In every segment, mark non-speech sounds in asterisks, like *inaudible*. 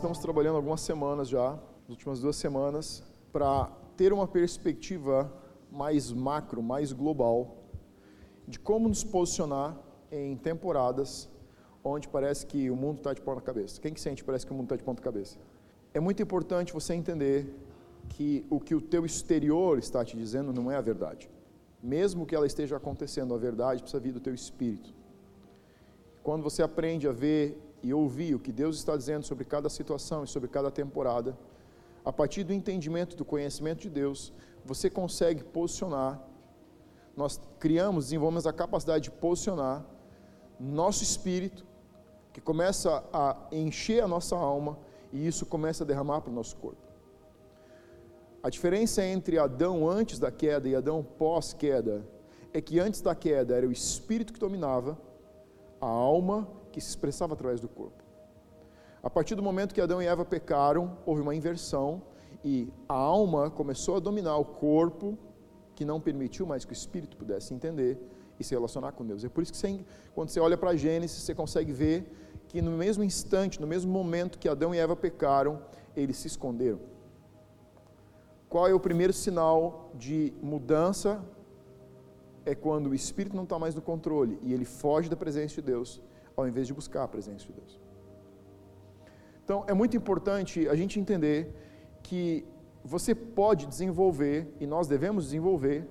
estamos trabalhando algumas semanas já, nas últimas duas semanas, para ter uma perspectiva mais macro, mais global, de como nos posicionar em temporadas onde parece que o mundo está de ponta cabeça. Quem que sente parece que o mundo está de ponta cabeça? É muito importante você entender que o que o teu exterior está te dizendo não é a verdade. Mesmo que ela esteja acontecendo, a verdade precisa vir do teu espírito. Quando você aprende a ver e ouvir o que Deus está dizendo sobre cada situação e sobre cada temporada, a partir do entendimento, do conhecimento de Deus, você consegue posicionar. Nós criamos, desenvolvemos a capacidade de posicionar nosso espírito, que começa a encher a nossa alma e isso começa a derramar para o nosso corpo. A diferença entre Adão antes da queda e Adão pós-queda é que antes da queda era o espírito que dominava, a alma que se expressava através do corpo. A partir do momento que Adão e Eva pecaram, houve uma inversão e a alma começou a dominar o corpo, que não permitiu mais que o espírito pudesse entender e se relacionar com Deus. É por isso que você, quando você olha para Gênesis, você consegue ver que no mesmo instante, no mesmo momento que Adão e Eva pecaram, eles se esconderam. Qual é o primeiro sinal de mudança? É quando o espírito não está mais no controle e ele foge da presença de Deus, ao invés de buscar a presença de Deus. Então, é muito importante a gente entender que você pode desenvolver, e nós devemos desenvolver,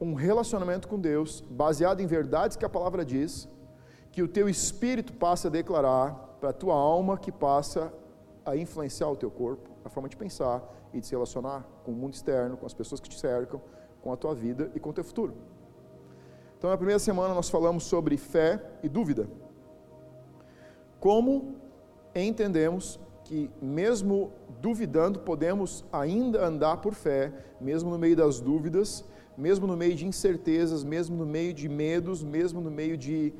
um relacionamento com Deus baseado em verdades que a palavra diz, que o teu espírito passa a declarar para a tua alma, que passa a influenciar o teu corpo, a forma de pensar e de se relacionar com o mundo externo, com as pessoas que te cercam, com a tua vida e com o teu futuro. Então, na primeira semana nós falamos sobre fé e dúvida. Como entendemos que, mesmo duvidando, podemos ainda andar por fé, mesmo no meio das dúvidas, mesmo no meio de incertezas, mesmo no meio de medos, mesmo no meio de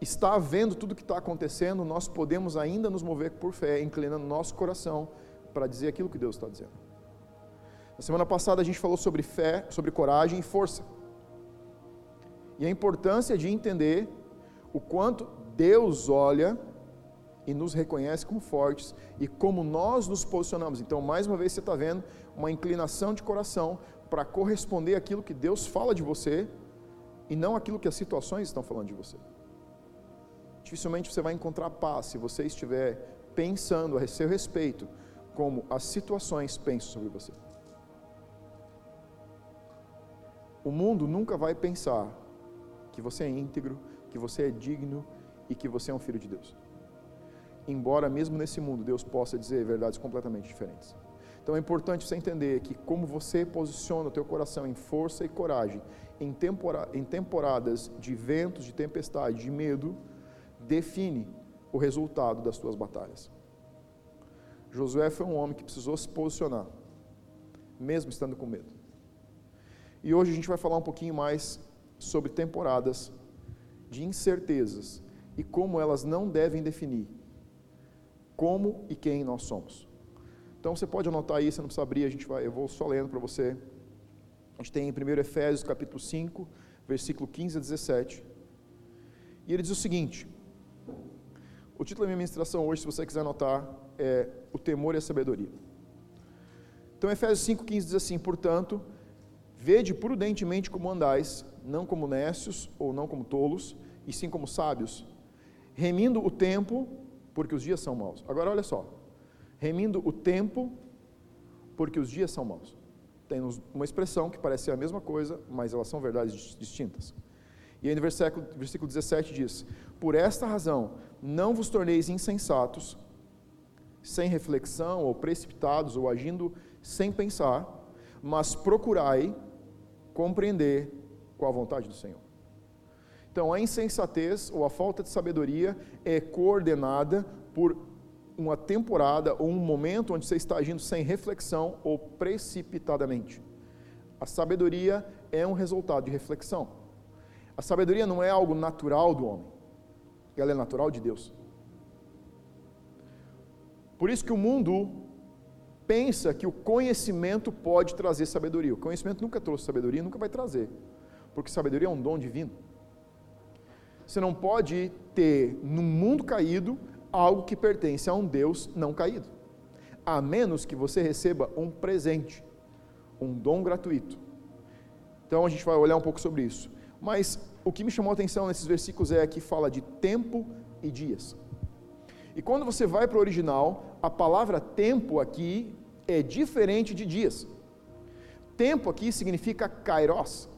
estar vendo tudo o que está acontecendo, nós podemos ainda nos mover por fé, inclinando nosso coração para dizer aquilo que Deus está dizendo. Na semana passada a gente falou sobre fé, sobre coragem e força. E a importância de entender o quanto Deus olha e nos reconhece como fortes e como nós nos posicionamos. Então, mais uma vez, você está vendo uma inclinação de coração para corresponder àquilo que Deus fala de você e não aquilo que as situações estão falando de você. Dificilmente você vai encontrar paz se você estiver pensando a seu respeito como as situações pensam sobre você. O mundo nunca vai pensar que você é íntegro, que você é digno e que você é um filho de Deus embora mesmo nesse mundo Deus possa dizer verdades completamente diferentes. Então é importante você entender que como você posiciona o teu coração em força e coragem, em, tempora, em temporadas de ventos, de tempestade, de medo, define o resultado das tuas batalhas. Josué foi um homem que precisou se posicionar, mesmo estando com medo. E hoje a gente vai falar um pouquinho mais sobre temporadas de incertezas e como elas não devem definir como e quem nós somos. Então você pode anotar aí, não precisa abrir, a gente vai, eu vou só lendo para você. A gente tem em 1 Efésios capítulo 5, versículo 15 a 17. E ele diz o seguinte: o título da minha ministração hoje, se você quiser anotar, é O Temor e a Sabedoria. Então, Efésios 5,15 diz assim: Portanto, vede prudentemente como andais, não como nécios ou não como tolos, e sim como sábios, remindo o tempo, porque os dias são maus. Agora olha só, remindo o tempo, porque os dias são maus. Tem uma expressão que parece ser a mesma coisa, mas elas são verdades distintas. E aí no versículo, versículo 17 diz: Por esta razão, não vos torneis insensatos, sem reflexão, ou precipitados, ou agindo sem pensar, mas procurai compreender qual a vontade do Senhor. Então, a insensatez ou a falta de sabedoria é coordenada por uma temporada ou um momento onde você está agindo sem reflexão ou precipitadamente. A sabedoria é um resultado de reflexão. A sabedoria não é algo natural do homem, ela é natural de Deus. Por isso que o mundo pensa que o conhecimento pode trazer sabedoria. O conhecimento nunca trouxe sabedoria, nunca vai trazer, porque sabedoria é um dom divino. Você não pode ter, num mundo caído, algo que pertence a um Deus não caído, a menos que você receba um presente, um dom gratuito. Então a gente vai olhar um pouco sobre isso. Mas o que me chamou a atenção nesses versículos é que fala de tempo e dias. E quando você vai para o original, a palavra tempo aqui é diferente de dias. Tempo aqui significa kairos.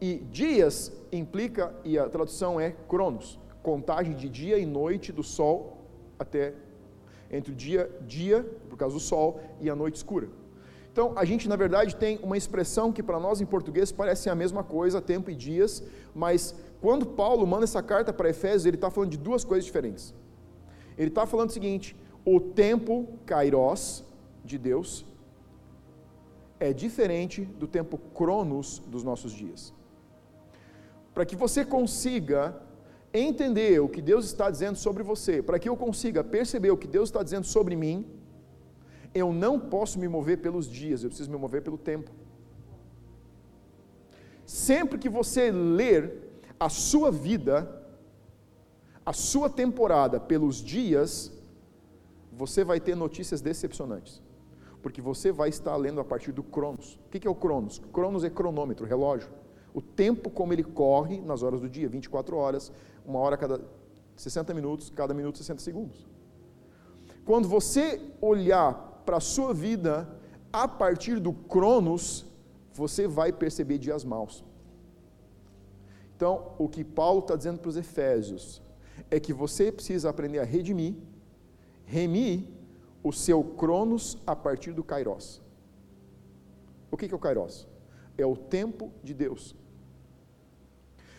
E dias implica, e a tradução é cronos, contagem de dia e noite do sol até entre o dia, dia, por causa do sol, e a noite escura. Então, a gente, na verdade, tem uma expressão que para nós em português parece a mesma coisa, tempo e dias, mas quando Paulo manda essa carta para Efésios, ele está falando de duas coisas diferentes. Ele está falando o seguinte: o tempo kairos de Deus é diferente do tempo cronos dos nossos dias. Para que você consiga entender o que Deus está dizendo sobre você, para que eu consiga perceber o que Deus está dizendo sobre mim, eu não posso me mover pelos dias, eu preciso me mover pelo tempo. Sempre que você ler a sua vida, a sua temporada pelos dias, você vai ter notícias decepcionantes. Porque você vai estar lendo a partir do Cronos. O que é o Cronos? Cronos é cronômetro, relógio. O tempo como ele corre nas horas do dia, 24 horas, uma hora cada 60 minutos, cada minuto 60 segundos. Quando você olhar para a sua vida a partir do Cronos, você vai perceber dias maus. Então, o que Paulo está dizendo para os Efésios é que você precisa aprender a redimir, remir o seu Cronos a partir do Kairos. O que é o Kairos? É o tempo de Deus.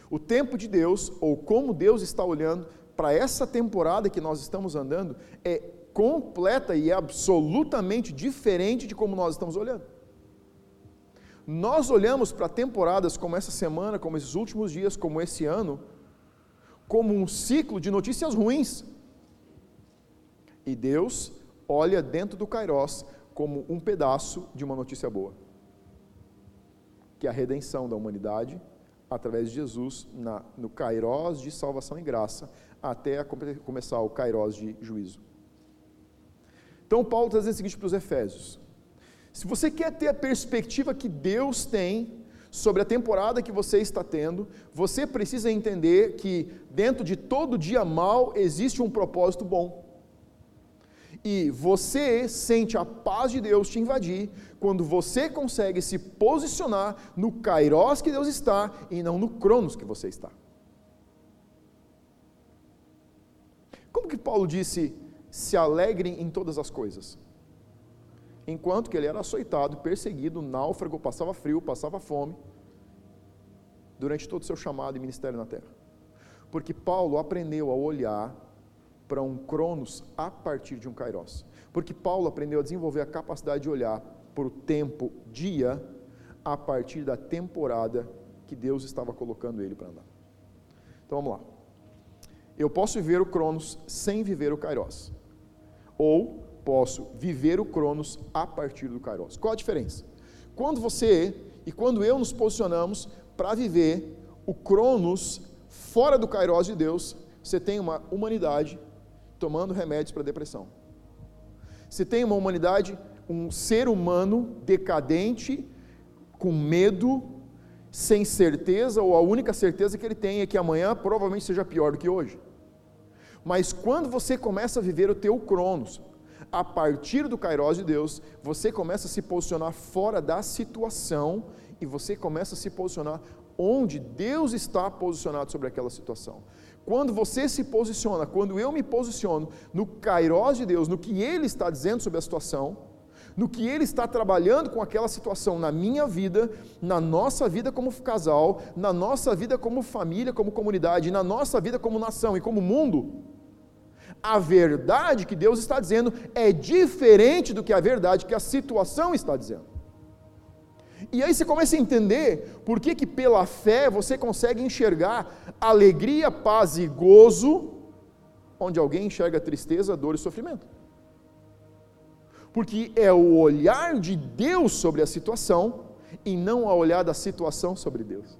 O tempo de Deus, ou como Deus está olhando para essa temporada que nós estamos andando, é completa e absolutamente diferente de como nós estamos olhando. Nós olhamos para temporadas como essa semana, como esses últimos dias, como esse ano, como um ciclo de notícias ruins. E Deus olha dentro do Kairos como um pedaço de uma notícia boa, que é a redenção da humanidade através de Jesus na, no Kairos de salvação e graça, até começar o Kairos de juízo. Então, Paulo está dizendo o seguinte para os Efésios: se você quer ter a perspectiva que Deus tem sobre a temporada que você está tendo, você precisa entender que dentro de todo dia mal existe um propósito bom. E você sente a paz de Deus te invadir quando você consegue se posicionar no Kairos que Deus está e não no Cronos que você está. Como que Paulo disse se alegrem em todas as coisas. Enquanto que ele era açoitado, perseguido, náufrago, passava frio, passava fome, durante todo o seu chamado e ministério na terra. Porque Paulo aprendeu a olhar para um Cronos a partir de um Kairos. Porque Paulo aprendeu a desenvolver a capacidade de olhar para o tempo, dia, a partir da temporada que Deus estava colocando ele para andar. Então vamos lá. Eu posso viver o Cronos sem viver o Kairos ou posso viver o Cronos a partir do Kairos. Qual a diferença? Quando você e quando eu nos posicionamos para viver o Cronos fora do Kairos de Deus, você tem uma humanidade tomando remédios para depressão. Você tem uma humanidade, um ser humano decadente, com medo, sem certeza, ou a única certeza que ele tem é que amanhã provavelmente seja pior do que hoje. Mas quando você começa a viver o teu cronos, a partir do Kairos de Deus, você começa a se posicionar fora da situação e você começa a se posicionar onde Deus está posicionado sobre aquela situação. Quando você se posiciona, quando eu me posiciono no Kairos de Deus, no que Ele está dizendo sobre a situação, no que Ele está trabalhando com aquela situação na minha vida, na nossa vida como casal, na nossa vida como família, como comunidade, na nossa vida como nação e como mundo, a verdade que Deus está dizendo é diferente do que a verdade que a situação está dizendo. E aí você começa a entender por que, que pela fé você consegue enxergar alegria, paz e gozo, onde alguém enxerga tristeza, dor e sofrimento. Porque é o olhar de Deus sobre a situação e não a olhar da situação sobre Deus.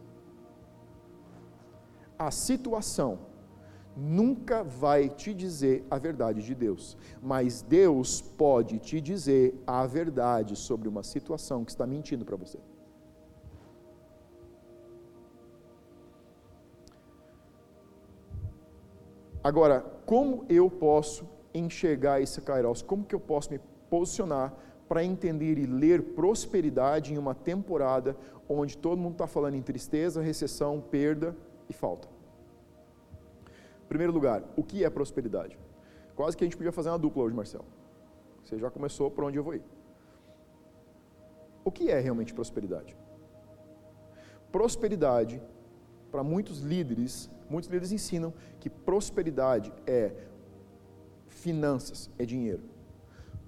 A situação nunca vai te dizer a verdade de Deus, mas Deus pode te dizer a verdade sobre uma situação que está mentindo para você. Agora, como eu posso enxergar esse Kairos? Como que eu posso me posicionar para entender e ler prosperidade em uma temporada onde todo mundo está falando em tristeza, recessão, perda e falta? Primeiro lugar, o que é prosperidade? Quase que a gente podia fazer uma dupla hoje, Marcelo. Você já começou por onde eu vou ir. O que é realmente prosperidade? Prosperidade, para muitos líderes, muitos líderes ensinam que prosperidade é finanças, é dinheiro.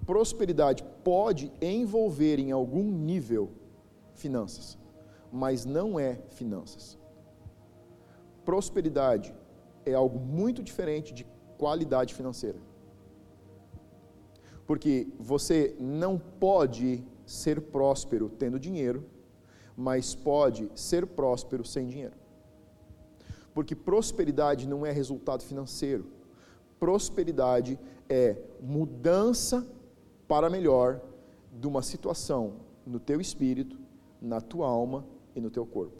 Prosperidade pode envolver em algum nível finanças, mas não é finanças. Prosperidade é algo muito diferente de qualidade financeira. Porque você não pode ser próspero tendo dinheiro, mas pode ser próspero sem dinheiro. Porque prosperidade não é resultado financeiro. Prosperidade é mudança para melhor de uma situação no teu espírito, na tua alma e no teu corpo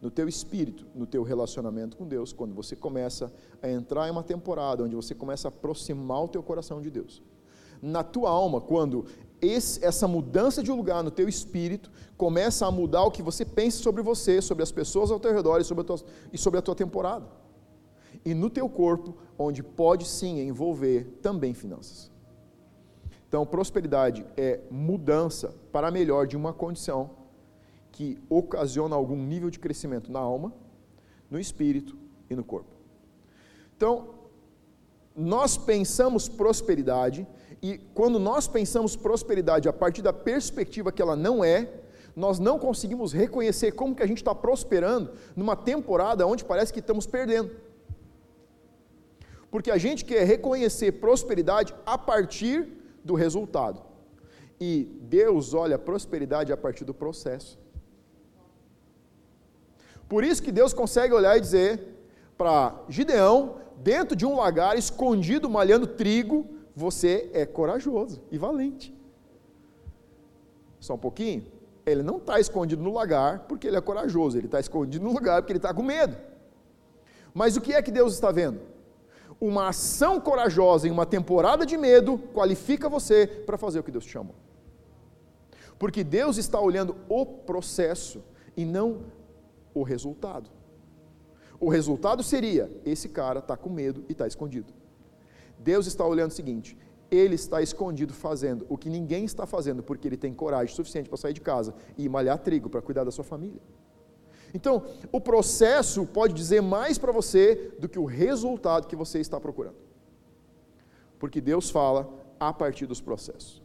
no teu espírito, no teu relacionamento com Deus, quando você começa a entrar em uma temporada onde você começa a aproximar o teu coração de Deus. Na tua alma, quando esse, essa mudança de lugar no teu espírito começa a mudar o que você pensa sobre você, sobre as pessoas ao teu redor e sobre a tua, e sobre a tua temporada. E no teu corpo, onde pode sim envolver também finanças. Então, prosperidade é mudança para melhor de uma condição que ocasiona algum nível de crescimento na alma, no espírito e no corpo. Então, nós pensamos prosperidade, e quando nós pensamos prosperidade a partir da perspectiva que ela não é, nós não conseguimos reconhecer como que a gente está prosperando numa temporada onde parece que estamos perdendo. Porque a gente quer reconhecer prosperidade a partir do resultado. E Deus olha a prosperidade a partir do processo. Por isso que Deus consegue olhar e dizer para Gideão, dentro de um lagar, escondido, malhando trigo, você é corajoso e valente. Só um pouquinho? Ele não está escondido no lagar porque ele é corajoso, ele está escondido no lugar porque ele está com medo. Mas o que é que Deus está vendo? Uma ação corajosa em uma temporada de medo qualifica você para fazer o que Deus te chamou. Porque Deus está olhando o processo e não o resultado. O resultado seria: esse cara está com medo e está escondido. Deus está olhando o seguinte: ele está escondido fazendo o que ninguém está fazendo, porque ele tem coragem suficiente para sair de casa e malhar trigo para cuidar da sua família. Então, o processo pode dizer mais para você do que o resultado que você está procurando. Porque Deus fala a partir dos processos.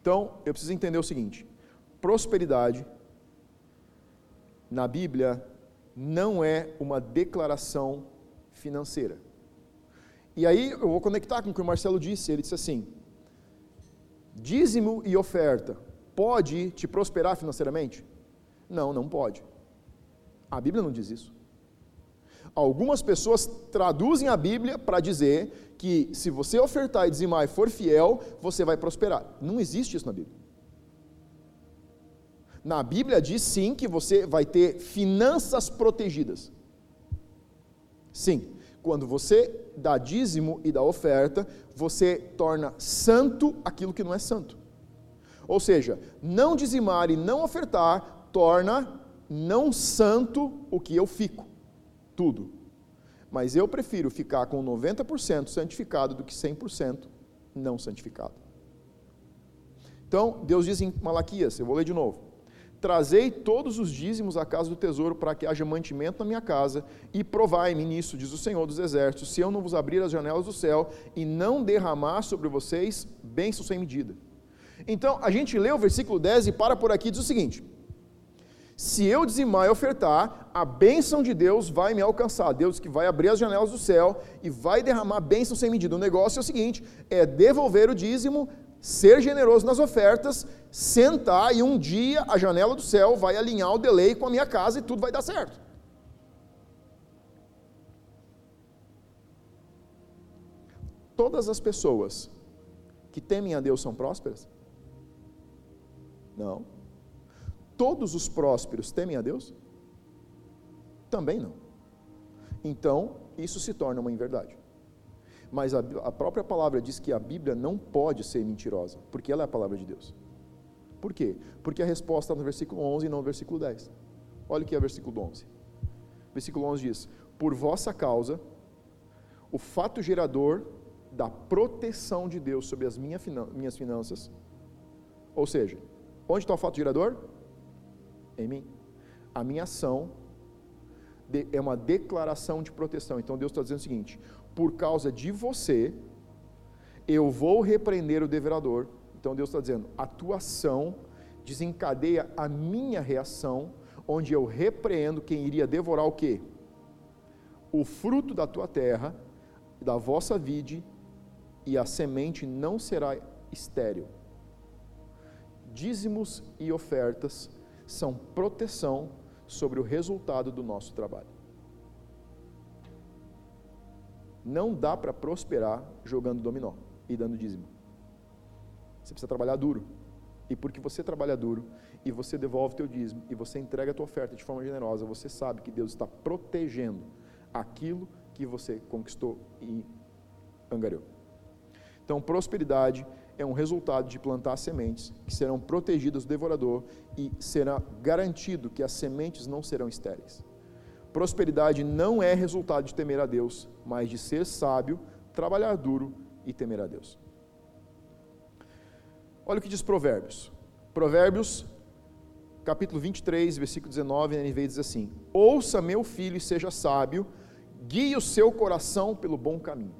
Então, eu preciso entender o seguinte: prosperidade na Bíblia não é uma declaração financeira. E aí eu vou conectar com o que o Marcelo disse. Ele disse assim: dízimo e oferta pode te prosperar financeiramente? Não, não pode. A Bíblia não diz isso. Algumas pessoas traduzem a Bíblia para dizer que se você ofertar e dizimar e for fiel, você vai prosperar. Não existe isso na Bíblia. Na Bíblia diz sim que você vai ter finanças protegidas. Sim, quando você dá dízimo e dá oferta, você torna santo aquilo que não é santo. Ou seja, não dizimar e não ofertar torna não santo o que eu fico. Tudo. Mas eu prefiro ficar com 90% santificado do que 100% não santificado. Então, Deus diz em Malaquias, eu vou ler de novo. Trazei todos os dízimos à casa do tesouro, para que haja mantimento na minha casa, e provai-me nisso, diz o Senhor dos Exércitos, se eu não vos abrir as janelas do céu e não derramar sobre vocês bênçãos sem medida. Então, a gente lê o versículo 10 e para por aqui diz o seguinte: se eu dizimar e ofertar, a bênção de Deus vai me alcançar. Deus que vai abrir as janelas do céu e vai derramar bênção sem medida. O negócio é o seguinte: é devolver o dízimo ser generoso nas ofertas, sentar e um dia a janela do céu vai alinhar o delay com a minha casa e tudo vai dar certo. Todas as pessoas que temem a Deus são prósperas? Não. Todos os prósperos temem a Deus? Também não. Então, isso se torna uma inverdade. Mas a, a, própria palavra diz que a Bíblia não pode ser mentirosa, porque ela é a palavra de Deus. Por quê? Porque a resposta está no versículo 11 e não no versículo 10. Olha o que é o versículo 11. Versículo 11 diz: Por vossa causa, o fato gerador da proteção de Deus sobre as minha minhas finanças, ou seja, onde está o fato gerador? Em mim. A minha ação é uma declaração de proteção. Então Deus está dizendo o seguinte: por causa de você, eu vou repreender o devorador. Então Deus está dizendo: a tua ação desencadeia a minha reação, onde eu repreendo quem iria devorar o quê? O fruto da tua terra, da vossa vide, e a semente não será estéril. Dízimos e ofertas são proteção sobre o resultado do nosso trabalho. Não dá para prosperar jogando dominó e dando dízimo. Você precisa trabalhar duro. E porque você trabalha duro e você devolve teu dízimo e você entrega a tua oferta de forma generosa, você sabe que Deus está protegendo aquilo que você conquistou e angariou. Então, prosperidade é um resultado de plantar sementes que serão protegidas do devorador e será garantido que as sementes não serão estéreis. Prosperidade não é resultado de temer a Deus, mas de ser sábio, trabalhar duro e temer a Deus. Olha o que diz Provérbios. Provérbios, capítulo 23, versículo 19, NV diz assim: Ouça, meu filho, e seja sábio, guie o seu coração pelo bom caminho.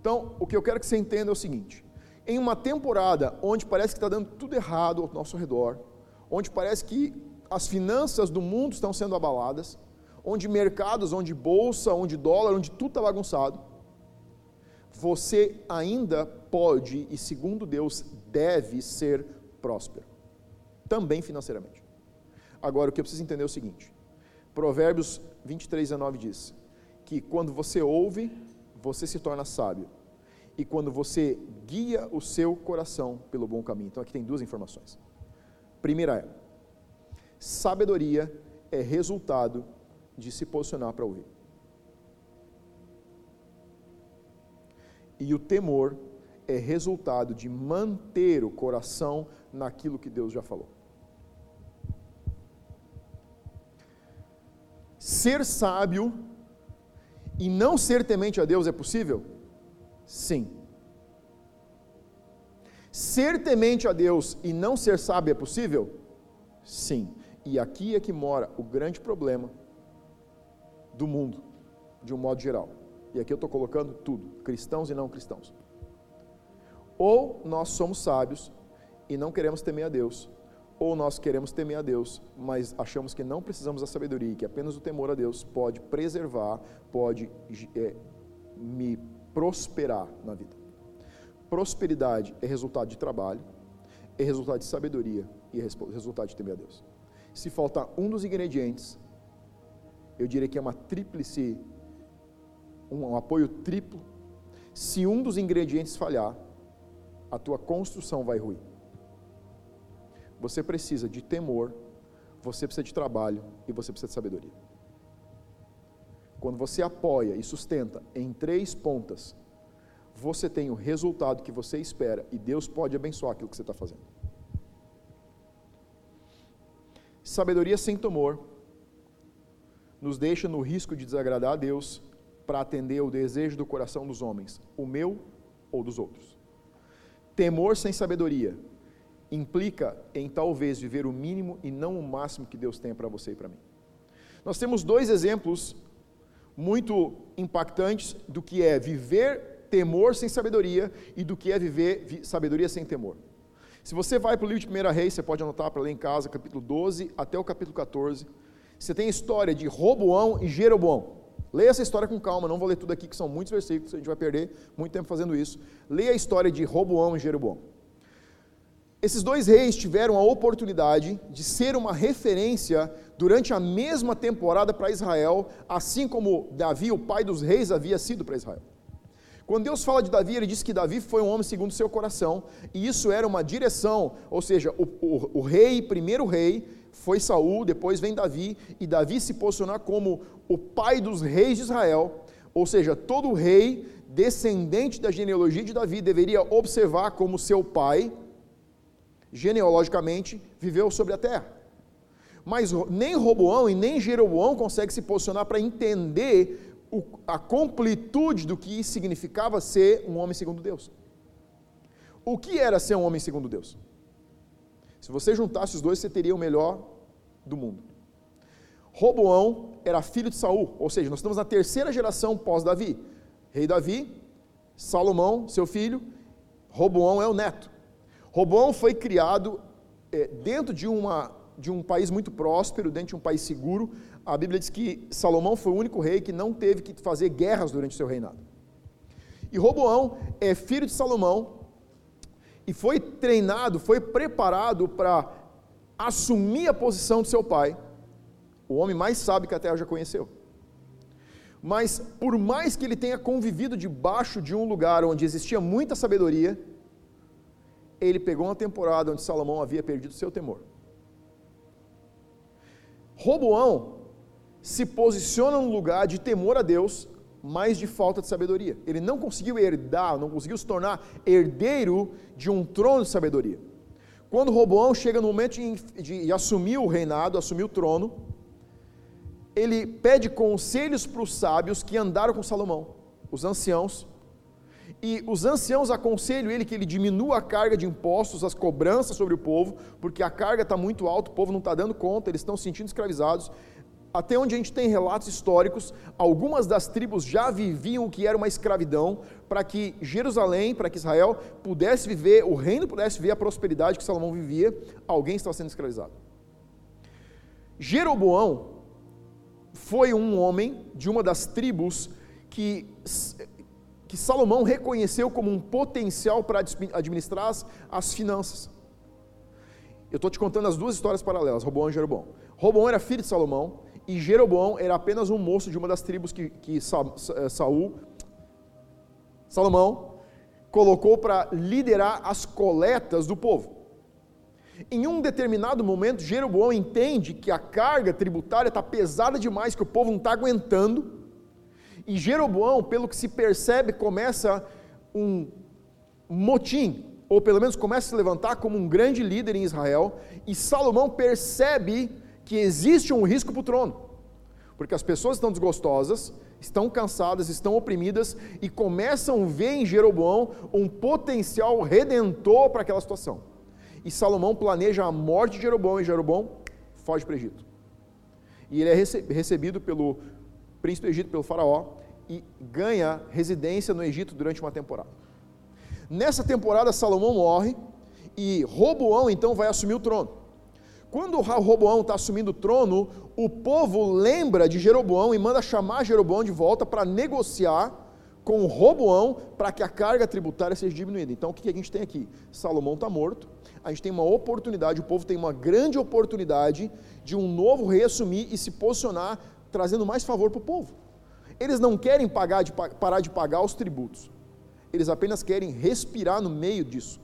Então, o que eu quero que você entenda é o seguinte: em uma temporada onde parece que está dando tudo errado ao nosso redor, onde parece que as finanças do mundo estão sendo abaladas, onde mercados, onde bolsa, onde dólar, onde tudo está bagunçado, você ainda pode e, segundo Deus, deve ser próspero, também financeiramente. Agora, o que eu preciso entender é o seguinte: Provérbios 23, 19 diz que quando você ouve, você se torna sábio, e quando você guia o seu coração pelo bom caminho. Então, aqui tem duas informações. Primeira é: sabedoria é resultado de se posicionar para ouvir. E o temor é resultado de manter o coração naquilo que Deus já falou. Ser sábio e não ser temente a Deus é possível? Sim. Ser temente a Deus e não ser sábio é possível? Sim. E aqui é que mora o grande problema do mundo, de um modo geral. E aqui eu estou colocando tudo, cristãos e não cristãos. Ou nós somos sábios e não queremos temer a Deus, ou nós queremos temer a Deus, mas achamos que não precisamos da sabedoria, que apenas o temor a Deus pode preservar, pode é, me prosperar na vida. Prosperidade é resultado de trabalho, é resultado de sabedoria e é resultado de temer a Deus. Se faltar um dos ingredientes, eu diria que é uma tríplice, um, um apoio triplo. Se um dos ingredientes falhar, a tua construção vai ruir. Você precisa de temor, você precisa de trabalho e você precisa de sabedoria. Quando você apoia e sustenta em três pontas, você tem o resultado que você espera e Deus pode abençoar aquilo que você está fazendo. Sabedoria sem temor nos deixa no risco de desagradar a Deus para atender ao desejo do coração dos homens, o meu ou dos outros. Temor sem sabedoria implica em talvez viver o mínimo e não o máximo que Deus tem para você e para mim. Nós temos dois exemplos muito impactantes do que é viver temor sem sabedoria e do que é viver sabedoria sem temor. Se você vai para o livro de 1 Reis, você pode anotar para ler em casa, capítulo 12 até o capítulo 14 você tem a história de Roboão e Jeroboão. Leia essa história com calma, não vou ler tudo aqui, que são muitos versículos, a gente vai perder muito tempo fazendo isso. Leia a história de Roboão e Jeroboão. Esses dois reis tiveram a oportunidade de ser uma referência durante a mesma temporada para Israel, assim como Davi, o pai dos reis, havia sido para Israel. Quando Deus fala de Davi, ele diz que Davi foi um homem segundo seu coração, e isso era uma direção, ou seja, o, o, o rei, primeiro rei, foi Saul, depois vem Davi, e Davi se posicionar como o pai dos reis de Israel, ou seja, todo rei descendente da genealogia de Davi deveria observar como seu pai, genealogicamente, viveu sobre a terra. Mas nem Roboão e nem Jeroboão conseguem se posicionar para entender o, a completude do que significava ser um homem segundo Deus. O que era ser um homem segundo Deus? Se você juntasse os dois, você teria o melhor do mundo. Roboão era filho de Saul, ou seja, nós estamos na terceira geração pós-Davi. Rei Davi, Salomão, seu filho, Roboão é o neto. Roboão foi criado é, dentro de, uma, de um país muito próspero, dentro de um país seguro, a Bíblia diz que Salomão foi o único rei que não teve que fazer guerras durante o seu reinado. E Roboão é filho de Salomão e foi treinado, foi preparado para assumir a posição de seu pai, o homem mais sábio que a terra já conheceu. Mas por mais que ele tenha convivido debaixo de um lugar onde existia muita sabedoria, ele pegou uma temporada onde Salomão havia perdido seu temor. Roboão se posiciona num lugar de temor a Deus, mas de falta de sabedoria. Ele não conseguiu herdar, não conseguiu se tornar herdeiro de um trono de sabedoria. Quando Roboão chega no momento de, de, de assumir o reinado, assumir o trono, ele pede conselhos para os sábios que andaram com Salomão, os anciãos, e os anciãos aconselham ele que ele diminua a carga de impostos, as cobranças sobre o povo, porque a carga está muito alta, o povo não está dando conta, eles estão se sentindo escravizados, até onde a gente tem relatos históricos, algumas das tribos já viviam o que era uma escravidão, para que Jerusalém, para que Israel pudesse viver, o reino pudesse viver a prosperidade que Salomão vivia, alguém estava sendo escravizado. Jeroboão foi um homem de uma das tribos que, que Salomão reconheceu como um potencial para administrar as, as finanças. Eu estou te contando as duas histórias paralelas, Roboão e Jeroboão. Roboão era filho de Salomão, e Jeroboão era apenas um moço de uma das tribos que, que eh, Saul, Salomão, colocou para liderar as coletas do povo. Em um determinado momento, Jeroboão entende que a carga tributária está pesada demais, que o povo não está aguentando. E Jeroboão, pelo que se percebe, começa um motim, ou pelo menos começa a se levantar como um grande líder em Israel. E Salomão percebe que existe um risco para o trono, porque as pessoas estão desgostosas, estão cansadas, estão oprimidas e começam a ver em Jeroboão um potencial redentor para aquela situação. E Salomão planeja a morte de Jeroboão e Jeroboão foge para o Egito. E ele é recebido pelo príncipe do Egito, pelo faraó, e ganha residência no Egito durante uma temporada. Nessa temporada, Salomão morre e Roboão então vai assumir o trono. Quando Roboão está assumindo o trono, o povo lembra de Jeroboão e manda chamar Jeroboão de volta para negociar com Roboão para que a carga tributária seja diminuída. Então o que a gente tem aqui? Salomão está morto, a gente tem uma oportunidade, o povo tem uma grande oportunidade de um novo rei assumir e se posicionar, trazendo mais favor para o povo. Eles não querem pagar de, parar de pagar os tributos, eles apenas querem respirar no meio disso.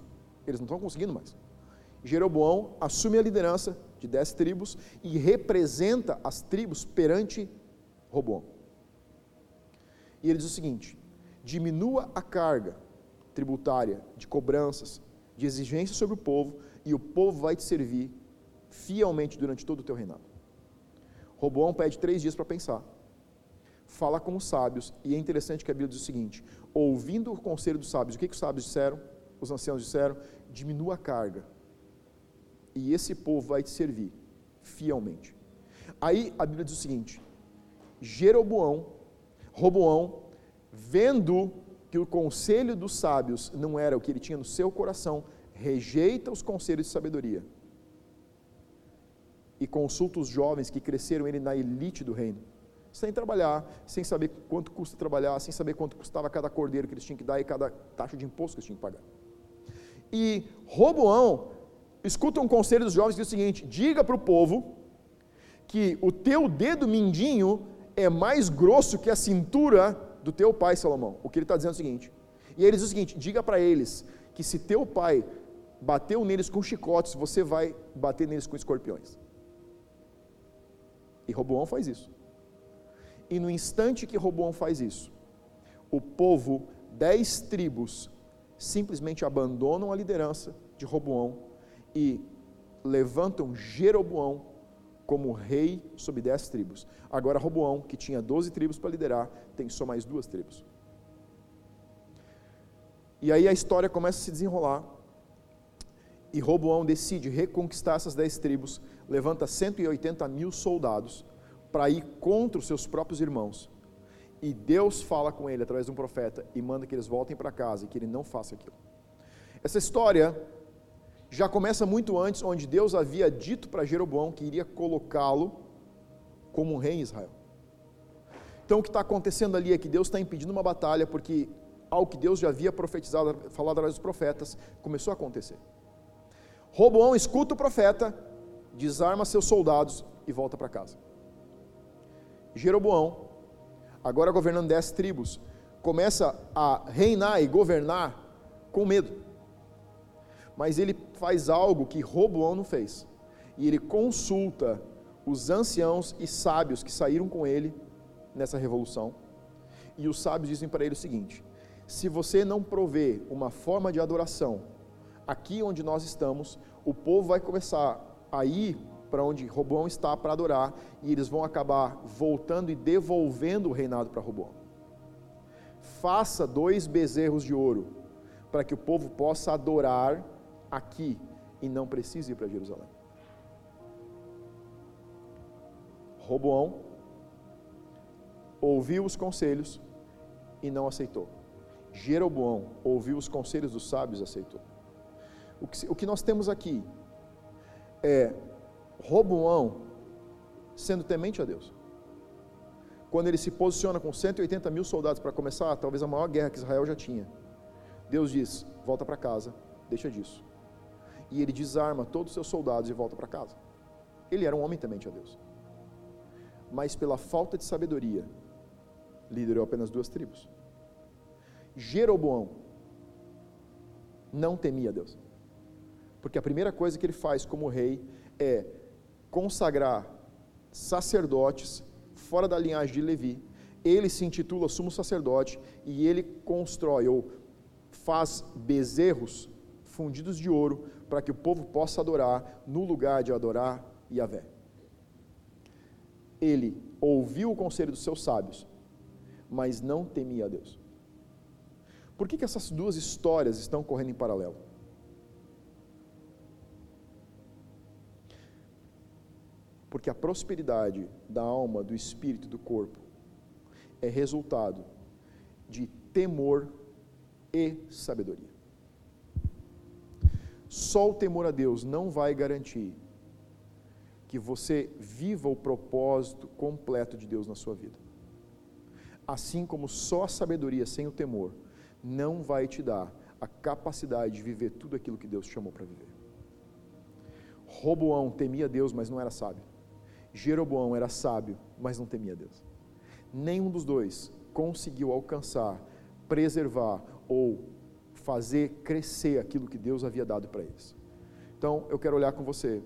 Eles não estão conseguindo mais. Jeroboão assume a liderança de dez tribos e representa as tribos perante Roboão. E ele diz o seguinte: diminua a carga tributária de cobranças, de exigências sobre o povo, e o povo vai te servir fielmente durante todo o teu reinado. Roboão pede três dias para pensar. Fala com os sábios, e é interessante que a Bíblia diz o seguinte: ouvindo o conselho dos sábios, o que, que os sábios disseram? Os anciãos disseram: diminua a carga e esse povo vai te servir fielmente. Aí a Bíblia diz o seguinte: Jeroboão, Roboão, vendo que o conselho dos sábios não era o que ele tinha no seu coração, rejeita os conselhos de sabedoria e consulta os jovens que cresceram ele na elite do reino, sem trabalhar, sem saber quanto custa trabalhar, sem saber quanto custava cada cordeiro que eles tinham que dar e cada taxa de imposto que eles tinham que pagar. E Roboão escuta um conselho dos jovens que diz o seguinte: diga para o povo que o teu dedo mindinho é mais grosso que a cintura do teu pai Salomão. O que ele está dizendo é o seguinte: E ele diz o seguinte: diga para eles que se teu pai bateu neles com chicotes, você vai bater neles com escorpiões. E Roboão faz isso. E no instante que Roboão faz isso, o povo, dez tribos, simplesmente abandonam a liderança de Roboão e levantam Jeroboão como rei sobre dez tribos. Agora Roboão, que tinha doze tribos para liderar, tem só mais duas tribos. E aí a história começa a se desenrolar. E Roboão decide reconquistar essas dez tribos, levanta 180 mil soldados para ir contra os seus próprios irmãos. E Deus fala com ele através de um profeta e manda que eles voltem para casa e que ele não faça aquilo. Essa história já começa muito antes, onde Deus havia dito para Jeroboão que iria colocá-lo como um rei em Israel. Então o que está acontecendo ali é que Deus está impedindo uma batalha, porque algo que Deus já havia profetizado, falado através dos profetas, começou a acontecer. Roboão escuta o profeta, desarma seus soldados e volta para casa. Jeroboão, agora governando dez tribos, começa a reinar e governar com medo. Mas ele faz algo que Roboão não fez. E ele consulta os anciãos e sábios que saíram com ele nessa revolução. E os sábios dizem para ele o seguinte: se você não prover uma forma de adoração aqui onde nós estamos, o povo vai começar a ir para onde Roboão está para adorar e eles vão acabar voltando e devolvendo o reinado para Roboão. Faça dois bezerros de ouro para que o povo possa adorar aqui e não precise ir para Jerusalém. Roboão ouviu os conselhos e não aceitou. Jeroboão ouviu os conselhos dos sábios e aceitou. O que, o que nós temos aqui é Roboão sendo temente a Deus. Quando ele se posiciona com 180 mil soldados para começar, talvez a maior guerra que Israel já tinha, Deus diz: volta para casa, deixa disso. E ele desarma todos os seus soldados e volta para casa. Ele era um homem temente a Deus. Mas pela falta de sabedoria, liderou apenas duas tribos. Jeroboão não temia Deus. Porque a primeira coisa que ele faz como rei é consagrar sacerdotes fora da linhagem de Levi. Ele se intitula sumo sacerdote e ele constrói ou faz bezerros fundidos de ouro para que o povo possa adorar no lugar de adorar Yahvé. Ele ouviu o conselho dos seus sábios, mas não temia a Deus. Por que, que essas duas histórias estão correndo em paralelo? Porque a prosperidade da alma, do espírito, do corpo é resultado de temor e sabedoria. Só o temor a Deus não vai garantir que você viva o propósito completo de Deus na sua vida. Assim como só a sabedoria sem o temor não vai te dar a capacidade de viver tudo aquilo que Deus chamou para viver. Roboão temia Deus, mas não era sábio. Jeroboão era sábio, mas não temia Deus. Nenhum dos dois conseguiu alcançar, preservar ou fazer crescer aquilo que Deus havia dado para eles. Então, eu quero olhar com você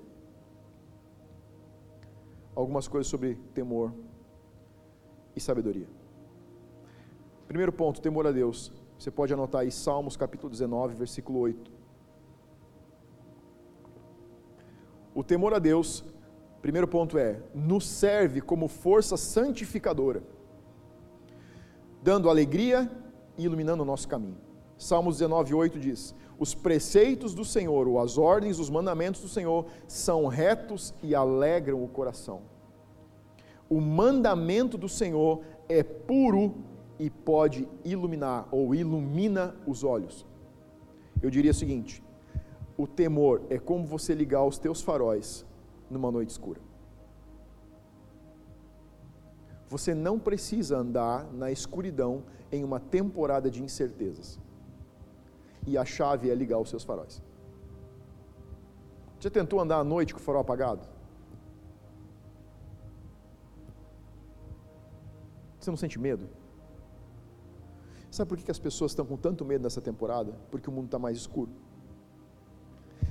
algumas coisas sobre temor e sabedoria. Primeiro ponto, temor a Deus. Você pode anotar aí Salmos capítulo 19, versículo 8. O temor a Deus Primeiro ponto é: nos serve como força santificadora, dando alegria e iluminando o nosso caminho. Salmos 19, 8 diz: Os preceitos do Senhor, ou as ordens, os mandamentos do Senhor, são retos e alegram o coração. O mandamento do Senhor é puro e pode iluminar, ou ilumina os olhos. Eu diria o seguinte: o temor é como você ligar os teus faróis numa noite escura. Você não precisa andar na escuridão em uma temporada de incertezas. E a chave é ligar os seus faróis. Já tentou andar à noite com o farol apagado? Você não sente medo? Sabe por que as pessoas estão com tanto medo nessa temporada? Porque o mundo está mais escuro.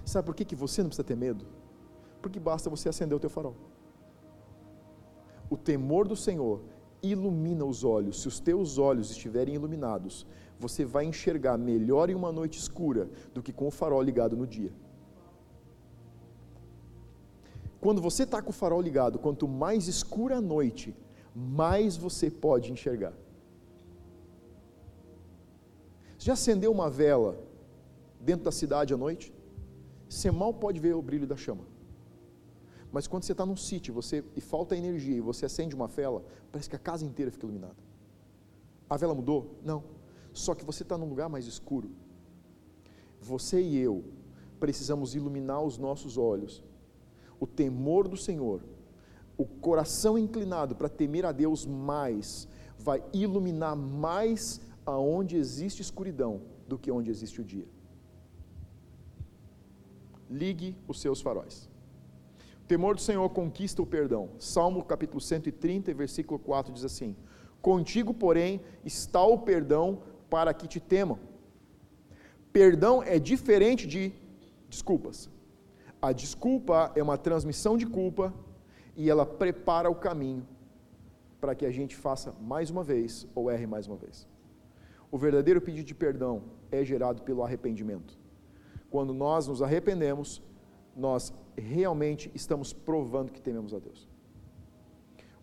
Sabe por que, você não precisa ter medo? Porque basta você acender o teu farol. O temor do Senhor ilumina os olhos. Se os teus olhos estiverem iluminados, você vai enxergar melhor em uma noite escura do que com o farol ligado no dia. Quando você está com o farol ligado, quanto mais escura a noite, mais você pode enxergar. Você já acendeu uma vela dentro da cidade à noite? Você mal pode ver o brilho da chama. Mas quando você está num sítio você, e falta energia e você acende uma vela, parece que a casa inteira fica iluminada. A vela mudou? Não. Só que você está num lugar mais escuro. Você e eu precisamos iluminar os nossos olhos. O temor do Senhor, o coração inclinado para temer a Deus mais, vai iluminar mais aonde existe escuridão do que onde existe o dia. Ligue os seus faróis. O temor do Senhor conquista o perdão. Salmo capítulo 130, versículo 4 diz assim: Contigo, porém, está o perdão para que te temam. Perdão é diferente de desculpas. A desculpa é uma transmissão de culpa e ela prepara o caminho para que a gente faça mais uma vez ou erre mais uma vez. O verdadeiro pedido de perdão é gerado pelo arrependimento. Quando nós nos arrependemos, nós realmente estamos provando que tememos a Deus.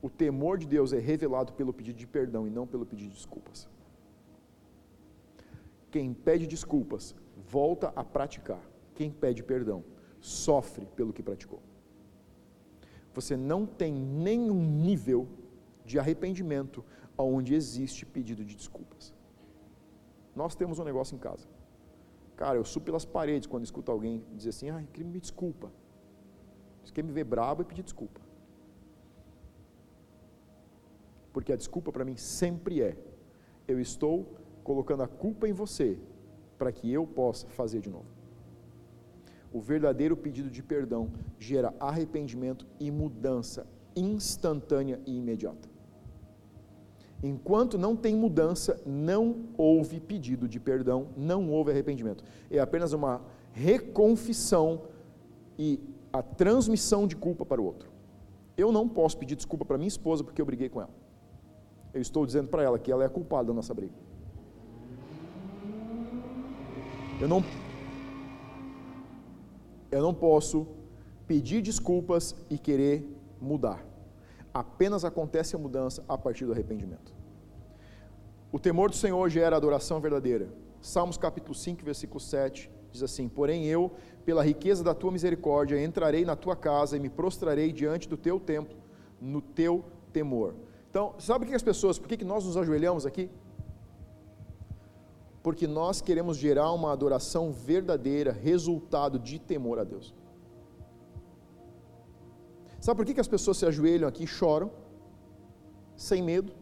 O temor de Deus é revelado pelo pedido de perdão e não pelo pedido de desculpas. Quem pede desculpas volta a praticar. Quem pede perdão sofre pelo que praticou. Você não tem nenhum nível de arrependimento onde existe pedido de desculpas. Nós temos um negócio em casa. Cara, eu subo pelas paredes quando escuto alguém dizer assim: ai, queria me desculpa. Você quer me ver brabo e pedir desculpa. Porque a desculpa para mim sempre é: eu estou colocando a culpa em você para que eu possa fazer de novo. O verdadeiro pedido de perdão gera arrependimento e mudança instantânea e imediata. Enquanto não tem mudança, não houve pedido de perdão, não houve arrependimento. É apenas uma reconfissão e a transmissão de culpa para o outro. Eu não posso pedir desculpa para minha esposa porque eu briguei com ela. Eu estou dizendo para ela que ela é a culpada da nossa briga. Eu não eu não posso pedir desculpas e querer mudar. Apenas acontece a mudança a partir do arrependimento. O temor do Senhor gera adoração verdadeira. Salmos capítulo 5, versículo 7 diz assim: Porém eu, pela riqueza da tua misericórdia, entrarei na tua casa e me prostrarei diante do teu templo, no teu temor. Então, sabe o que as pessoas, por que nós nos ajoelhamos aqui? Porque nós queremos gerar uma adoração verdadeira, resultado de temor a Deus. Sabe por que, as pessoas se ajoelham aqui e choram? Sem medo?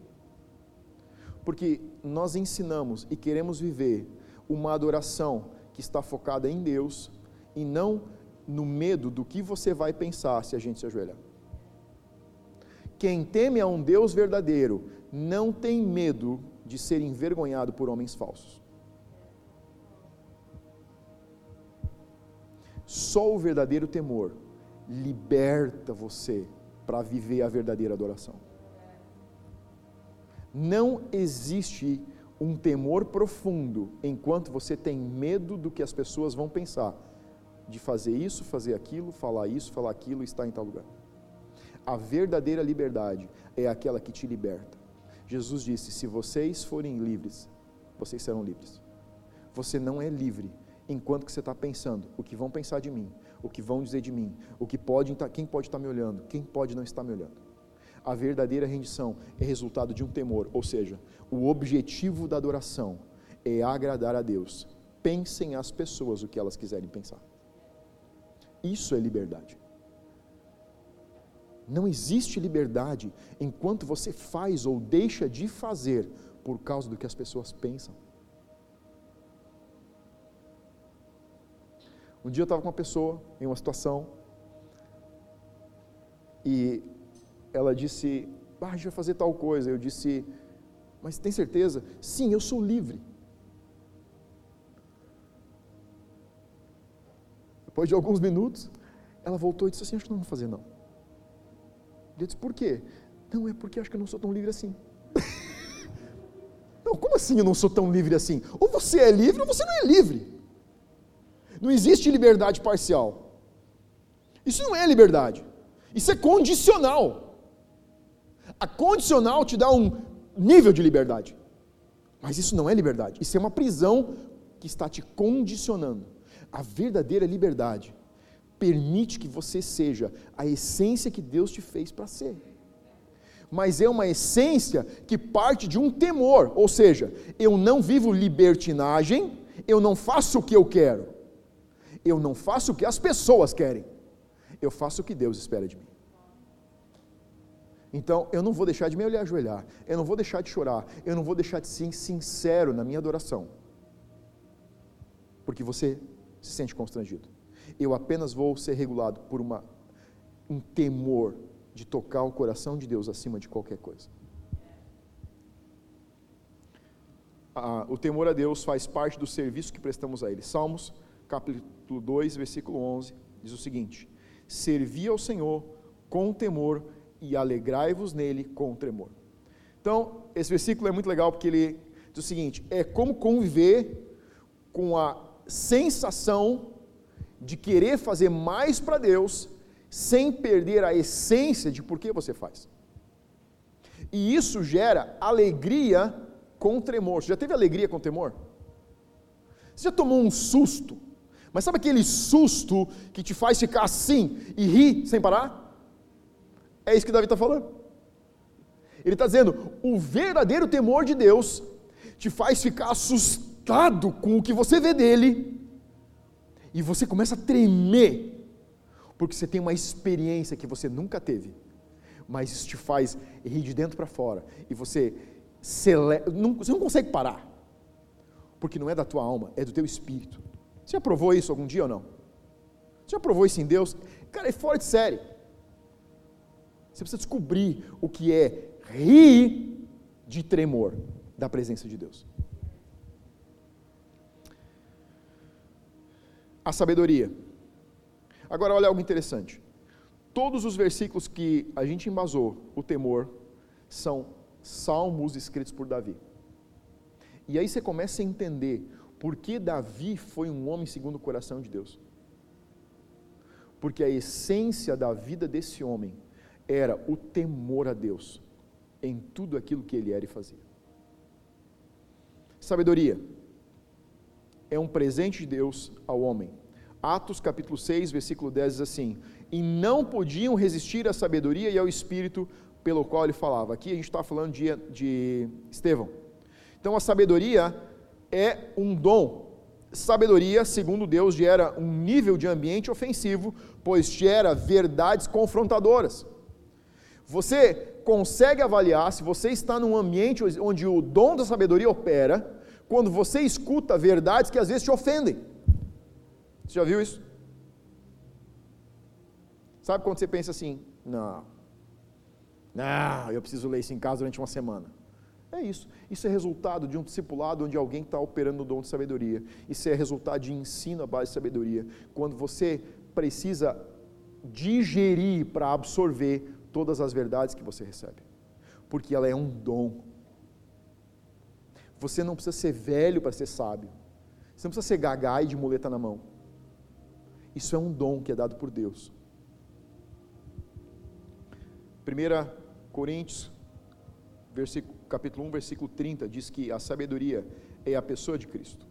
Porque nós ensinamos e queremos viver uma adoração que está focada em Deus e não no medo do que você vai pensar se a gente se ajoelhar. Quem teme a um Deus verdadeiro não tem medo de ser envergonhado por homens falsos. Só o verdadeiro temor liberta você para viver a verdadeira adoração. Não existe um temor profundo enquanto você tem medo do que as pessoas vão pensar, de fazer isso, fazer aquilo, falar isso, falar aquilo, estar em tal lugar. A verdadeira liberdade é aquela que te liberta. Jesus disse: Se vocês forem livres, vocês serão livres. Você não é livre enquanto que você está pensando o que vão pensar de mim, o que vão dizer de mim, o que pode, quem pode estar me olhando, quem pode não estar me olhando. A verdadeira rendição é resultado de um temor, ou seja, o objetivo da adoração é agradar a Deus. Pensem as pessoas o que elas quiserem pensar. Isso é liberdade. Não existe liberdade enquanto você faz ou deixa de fazer por causa do que as pessoas pensam. Um dia eu estava com uma pessoa em uma situação e ela disse: ah, a gente vai fazer tal coisa. Eu disse: mas tem certeza? Sim, eu sou livre. Depois de alguns minutos, ela voltou e disse assim: Acho que não vou fazer, não. Ele disse: Por quê? Não, é porque acho que eu não sou tão livre assim. *laughs* não, como assim eu não sou tão livre assim? Ou você é livre ou você não é livre. Não existe liberdade parcial. Isso não é liberdade. Isso é condicional. A condicional te dá um nível de liberdade. Mas isso não é liberdade. Isso é uma prisão que está te condicionando. A verdadeira liberdade permite que você seja a essência que Deus te fez para ser. Mas é uma essência que parte de um temor, ou seja, eu não vivo libertinagem, eu não faço o que eu quero, eu não faço o que as pessoas querem, eu faço o que Deus espera de mim. Então, eu não vou deixar de me olhar ajoelhar, eu não vou deixar de chorar, eu não vou deixar de ser sincero na minha adoração, porque você se sente constrangido. Eu apenas vou ser regulado por uma, um temor de tocar o coração de Deus acima de qualquer coisa. Ah, o temor a Deus faz parte do serviço que prestamos a Ele. Salmos, capítulo 2, versículo 11, diz o seguinte: Servi ao Senhor com temor e alegrai-vos nele com tremor. Então, esse versículo é muito legal porque ele diz o seguinte: é como conviver com a sensação de querer fazer mais para Deus sem perder a essência de por que você faz. E isso gera alegria com tremor. Você já teve alegria com temor? Você já tomou um susto? Mas sabe aquele susto que te faz ficar assim e rir sem parar? É isso que Davi está falando. Ele está dizendo: o verdadeiro temor de Deus te faz ficar assustado com o que você vê dele e você começa a tremer, porque você tem uma experiência que você nunca teve, mas isso te faz rir de dentro para fora, e você, cele... não, você não consegue parar, porque não é da tua alma, é do teu espírito. Você já provou isso algum dia ou não? Você já provou isso em Deus? Cara, é fora de série. Você precisa descobrir o que é rir de tremor da presença de Deus. a sabedoria. Agora, olha algo interessante. Todos os versículos que a gente embasou o temor são salmos escritos por Davi. E aí você começa a entender por que Davi foi um homem segundo o coração de Deus. Porque a essência da vida desse homem era o temor a Deus em tudo aquilo que ele era e fazia. Sabedoria é um presente de Deus ao homem. Atos capítulo 6, versículo 10 diz assim: E não podiam resistir à sabedoria e ao espírito pelo qual ele falava. Aqui a gente está falando de, de Estevão. Então a sabedoria é um dom. Sabedoria, segundo Deus, gera um nível de ambiente ofensivo, pois gera verdades confrontadoras. Você consegue avaliar se você está num ambiente onde o dom da sabedoria opera, quando você escuta verdades que às vezes te ofendem. Você já viu isso? Sabe quando você pensa assim, não, não, eu preciso ler isso em casa durante uma semana. É isso. Isso é resultado de um discipulado onde alguém está operando o dom de sabedoria. Isso é resultado de ensino à base de sabedoria. Quando você precisa digerir para absorver todas as verdades que você recebe. Porque ela é um dom. Você não precisa ser velho para ser sábio. Você não precisa ser gagá e de muleta na mão. Isso é um dom que é dado por Deus. 1 Coríntios, versículo, capítulo 1, versículo 30, diz que a sabedoria é a pessoa de Cristo.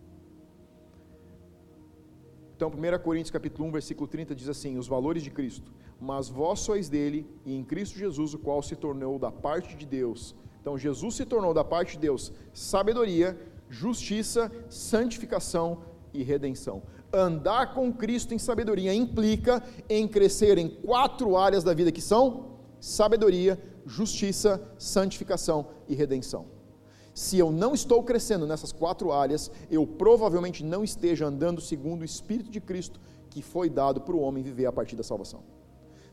Então, 1 Coríntios capítulo 1, versículo 30 diz assim: os valores de Cristo, mas vós sois dele e em Cristo Jesus, o qual se tornou da parte de Deus. Então, Jesus se tornou da parte de Deus sabedoria, justiça, santificação e redenção. Andar com Cristo em sabedoria implica em crescer em quatro áreas da vida que são sabedoria, justiça, santificação e redenção. Se eu não estou crescendo nessas quatro áreas, eu provavelmente não esteja andando segundo o Espírito de Cristo que foi dado para o homem viver a partir da salvação.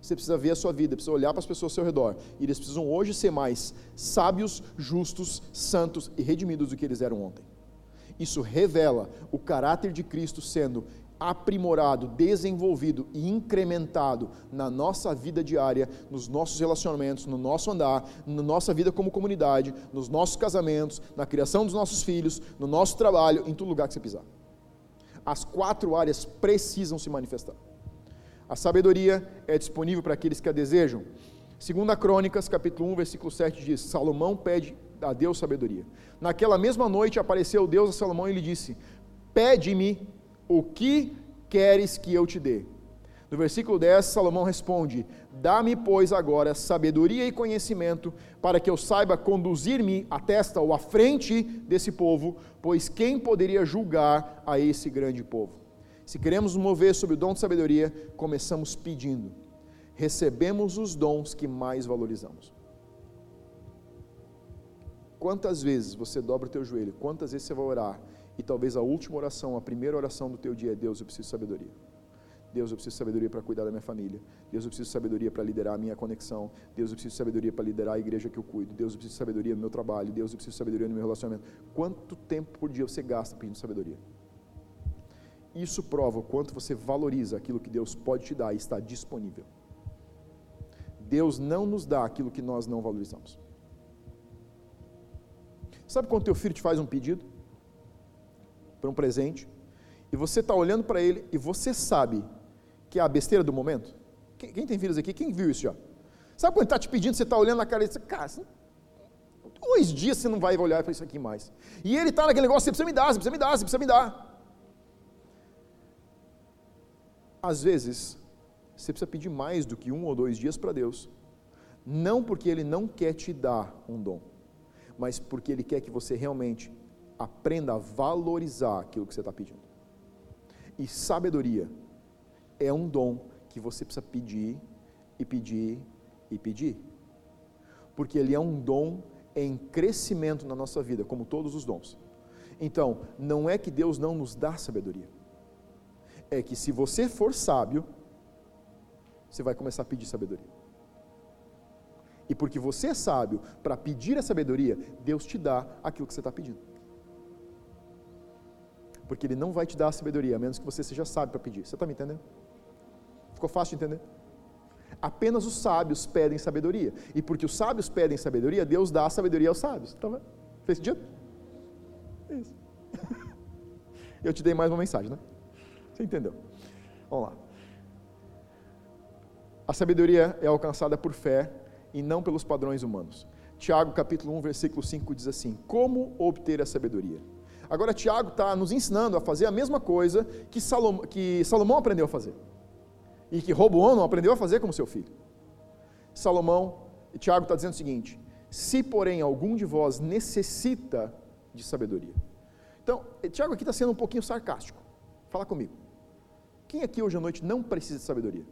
Você precisa ver a sua vida, precisa olhar para as pessoas ao seu redor. E eles precisam hoje ser mais sábios, justos, santos e redimidos do que eles eram ontem. Isso revela o caráter de Cristo sendo aprimorado, desenvolvido e incrementado na nossa vida diária, nos nossos relacionamentos, no nosso andar, na nossa vida como comunidade, nos nossos casamentos, na criação dos nossos filhos, no nosso trabalho, em todo lugar que você pisar. As quatro áreas precisam se manifestar. A sabedoria é disponível para aqueles que a desejam. Segunda Crônicas, capítulo 1, versículo 7 diz: Salomão pede a Deus sabedoria. Naquela mesma noite apareceu Deus a Salomão e lhe disse: Pede-me o que queres que eu te dê. No versículo 10, Salomão responde: Dá-me, pois, agora sabedoria e conhecimento, para que eu saiba conduzir-me à testa ou à frente desse povo, pois quem poderia julgar a esse grande povo? Se queremos nos mover sob o dom de sabedoria, começamos pedindo. Recebemos os dons que mais valorizamos. Quantas vezes você dobra o teu joelho? Quantas vezes você vai orar? E talvez a última oração, a primeira oração do teu dia é: Deus, eu preciso de sabedoria. Deus, eu preciso de sabedoria para cuidar da minha família. Deus, eu preciso de sabedoria para liderar a minha conexão. Deus, eu preciso de sabedoria para liderar a igreja que eu cuido. Deus, eu preciso de sabedoria no meu trabalho. Deus, eu preciso de sabedoria no meu relacionamento. Quanto tempo por dia você gasta pedindo sabedoria? Isso prova o quanto você valoriza aquilo que Deus pode te dar e está disponível. Deus não nos dá aquilo que nós não valorizamos. Sabe quando teu filho te faz um pedido para um presente e você está olhando para ele e você sabe que é a besteira do momento? Quem, quem tem filhos aqui? Quem viu isso já? Sabe quando ele está te pedindo, você está olhando na cara e diz, cara, dois dias você não vai olhar para isso aqui mais. E ele está naquele negócio, você precisa me dar, você precisa me dar, você precisa me dar. às vezes, você precisa pedir mais do que um ou dois dias para Deus, não porque Ele não quer te dar um dom, mas porque Ele quer que você realmente aprenda a valorizar aquilo que você está pedindo. E sabedoria é um dom que você precisa pedir e pedir e pedir, porque ele é um dom em crescimento na nossa vida, como todos os dons. Então, não é que Deus não nos dá sabedoria é que se você for sábio, você vai começar a pedir sabedoria. E porque você é sábio para pedir a sabedoria, Deus te dá aquilo que você está pedindo. Porque Ele não vai te dar a sabedoria, a menos que você seja sábio para pedir. Você está me entendendo? Ficou fácil de entender? Apenas os sábios pedem sabedoria. E porque os sábios pedem sabedoria, Deus dá a sabedoria aos sábios. Tá vendo? Fez sentido? É isso. *laughs* Eu te dei mais uma mensagem, né? Você entendeu? Vamos lá. A sabedoria é alcançada por fé e não pelos padrões humanos. Tiago capítulo 1, versículo 5 diz assim: Como obter a sabedoria? Agora, Tiago está nos ensinando a fazer a mesma coisa que Salomão, que Salomão aprendeu a fazer. E que Roboão não aprendeu a fazer como seu filho. Salomão, Tiago está dizendo o seguinte: Se, porém, algum de vós necessita de sabedoria. Então, Tiago aqui está sendo um pouquinho sarcástico. Fala comigo. Quem aqui hoje à noite não precisa de sabedoria?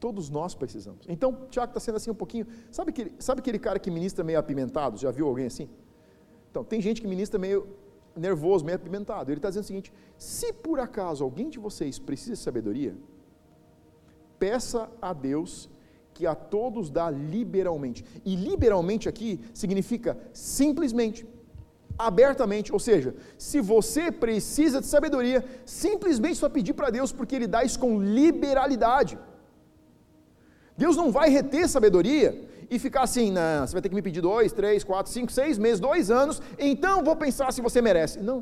Todos nós precisamos. Então, Tiago está sendo assim um pouquinho. Sabe aquele, sabe aquele cara que ministra meio apimentado? Já viu alguém assim? Então, tem gente que ministra meio nervoso, meio apimentado. Ele está dizendo o seguinte: se por acaso alguém de vocês precisa de sabedoria, peça a Deus que a todos dá liberalmente. E liberalmente aqui significa simplesmente abertamente. Ou seja, se você precisa de sabedoria, simplesmente só pedir para Deus, porque Ele dá isso com liberalidade. Deus não vai reter sabedoria e ficar assim, não, você vai ter que me pedir dois, três, quatro, cinco, seis meses, dois anos, então vou pensar se você merece. Não.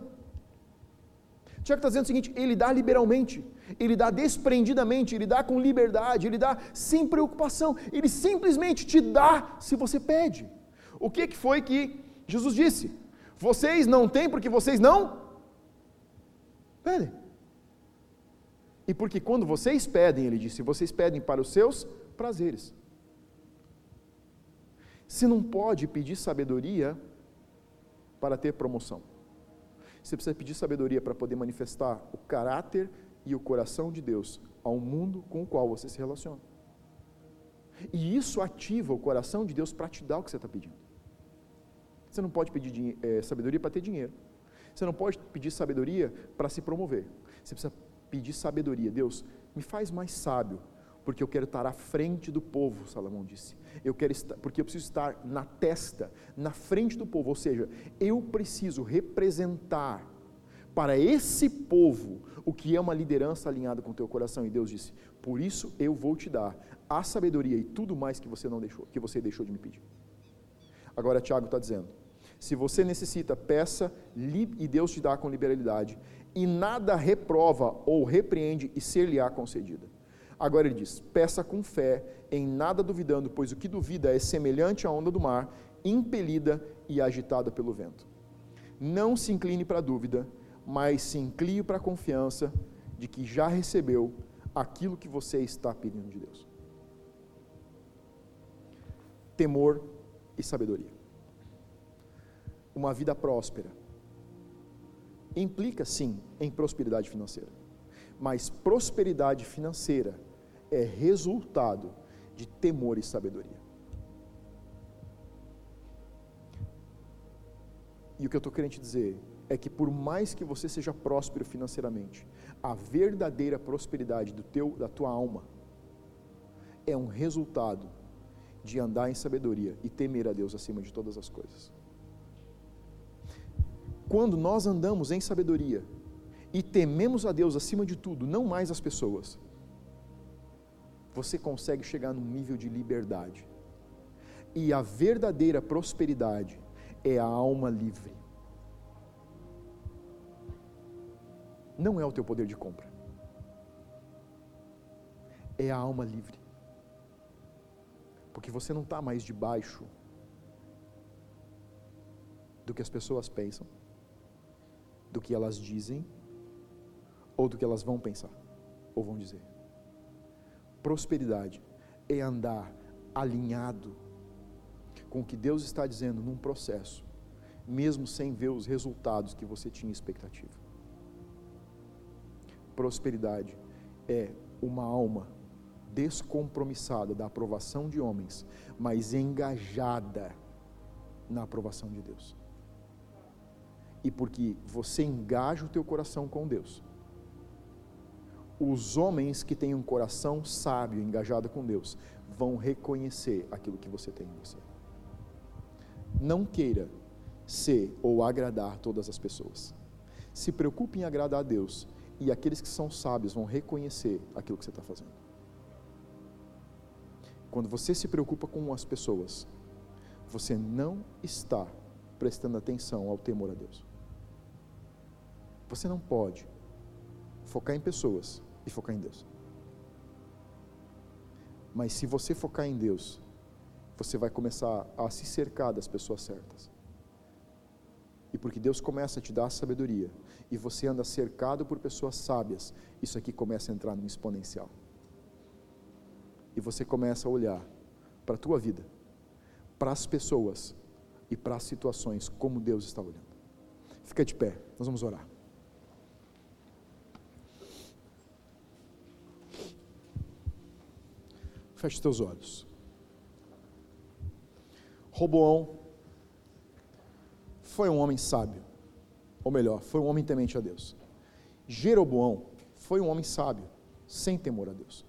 Tiago está dizendo o seguinte: ele dá liberalmente, ele dá desprendidamente, ele dá com liberdade, ele dá sem preocupação, ele simplesmente te dá se você pede. O que, que foi que Jesus disse? Vocês não têm porque vocês não pedem. E porque quando vocês pedem, ele disse, vocês pedem para os seus prazeres. Você não pode pedir sabedoria para ter promoção. Você precisa pedir sabedoria para poder manifestar o caráter e o coração de Deus ao mundo com o qual você se relaciona. E isso ativa o coração de Deus para te dar o que você está pedindo. Você não pode pedir é, sabedoria para ter dinheiro. Você não pode pedir sabedoria para se promover. Você precisa pedir sabedoria. Deus, me faz mais sábio, porque eu quero estar à frente do povo, Salomão disse. Eu quero estar, porque eu preciso estar na testa, na frente do povo, ou seja, eu preciso representar para esse povo o que é uma liderança alinhada com o teu coração. E Deus disse: "Por isso eu vou te dar a sabedoria e tudo mais que você não deixou, que você deixou de me pedir." Agora Tiago está dizendo: se você necessita, peça e Deus te dá com liberalidade, e nada reprova ou repreende e ser-lhe-á concedida. Agora ele diz: peça com fé, em nada duvidando, pois o que duvida é semelhante à onda do mar, impelida e agitada pelo vento. Não se incline para a dúvida, mas se incline para a confiança de que já recebeu aquilo que você está pedindo de Deus. Temor e sabedoria uma vida próspera. Implica sim em prosperidade financeira, mas prosperidade financeira é resultado de temor e sabedoria. E o que eu estou querendo te dizer é que por mais que você seja próspero financeiramente, a verdadeira prosperidade do teu, da tua alma é um resultado de andar em sabedoria e temer a Deus acima de todas as coisas. Quando nós andamos em sabedoria e tememos a Deus acima de tudo, não mais as pessoas, você consegue chegar num nível de liberdade. E a verdadeira prosperidade é a alma livre. Não é o teu poder de compra. É a alma livre. Porque você não está mais debaixo do que as pessoas pensam do que elas dizem ou do que elas vão pensar ou vão dizer. Prosperidade é andar alinhado com o que Deus está dizendo num processo, mesmo sem ver os resultados que você tinha expectativa. Prosperidade é uma alma descompromissada da aprovação de homens, mas engajada na aprovação de Deus e porque você engaja o teu coração com Deus. Os homens que têm um coração sábio, engajado com Deus, vão reconhecer aquilo que você tem em você. Não queira ser ou agradar todas as pessoas. Se preocupe em agradar a Deus e aqueles que são sábios vão reconhecer aquilo que você está fazendo. Quando você se preocupa com as pessoas, você não está prestando atenção ao temor a Deus. Você não pode focar em pessoas e focar em Deus. Mas se você focar em Deus, você vai começar a se cercar das pessoas certas. E porque Deus começa a te dar sabedoria e você anda cercado por pessoas sábias, isso aqui começa a entrar no exponencial. E você começa a olhar para a tua vida, para as pessoas e para as situações como Deus está olhando. Fica de pé, nós vamos orar. Feche teus olhos. Roboão foi um homem sábio, ou melhor, foi um homem temente a Deus. Jeroboão foi um homem sábio, sem temor a Deus.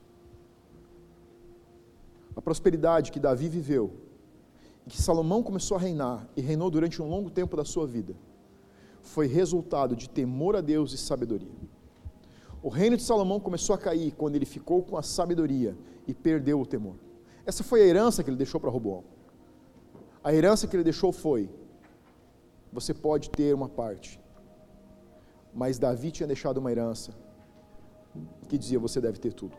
A prosperidade que Davi viveu, e que Salomão começou a reinar e reinou durante um longo tempo da sua vida, foi resultado de temor a Deus e sabedoria. O reino de Salomão começou a cair quando ele ficou com a sabedoria e perdeu o temor. Essa foi a herança que ele deixou para Roboão. A herança que ele deixou foi: você pode ter uma parte, mas Davi tinha deixado uma herança que dizia: você deve ter tudo.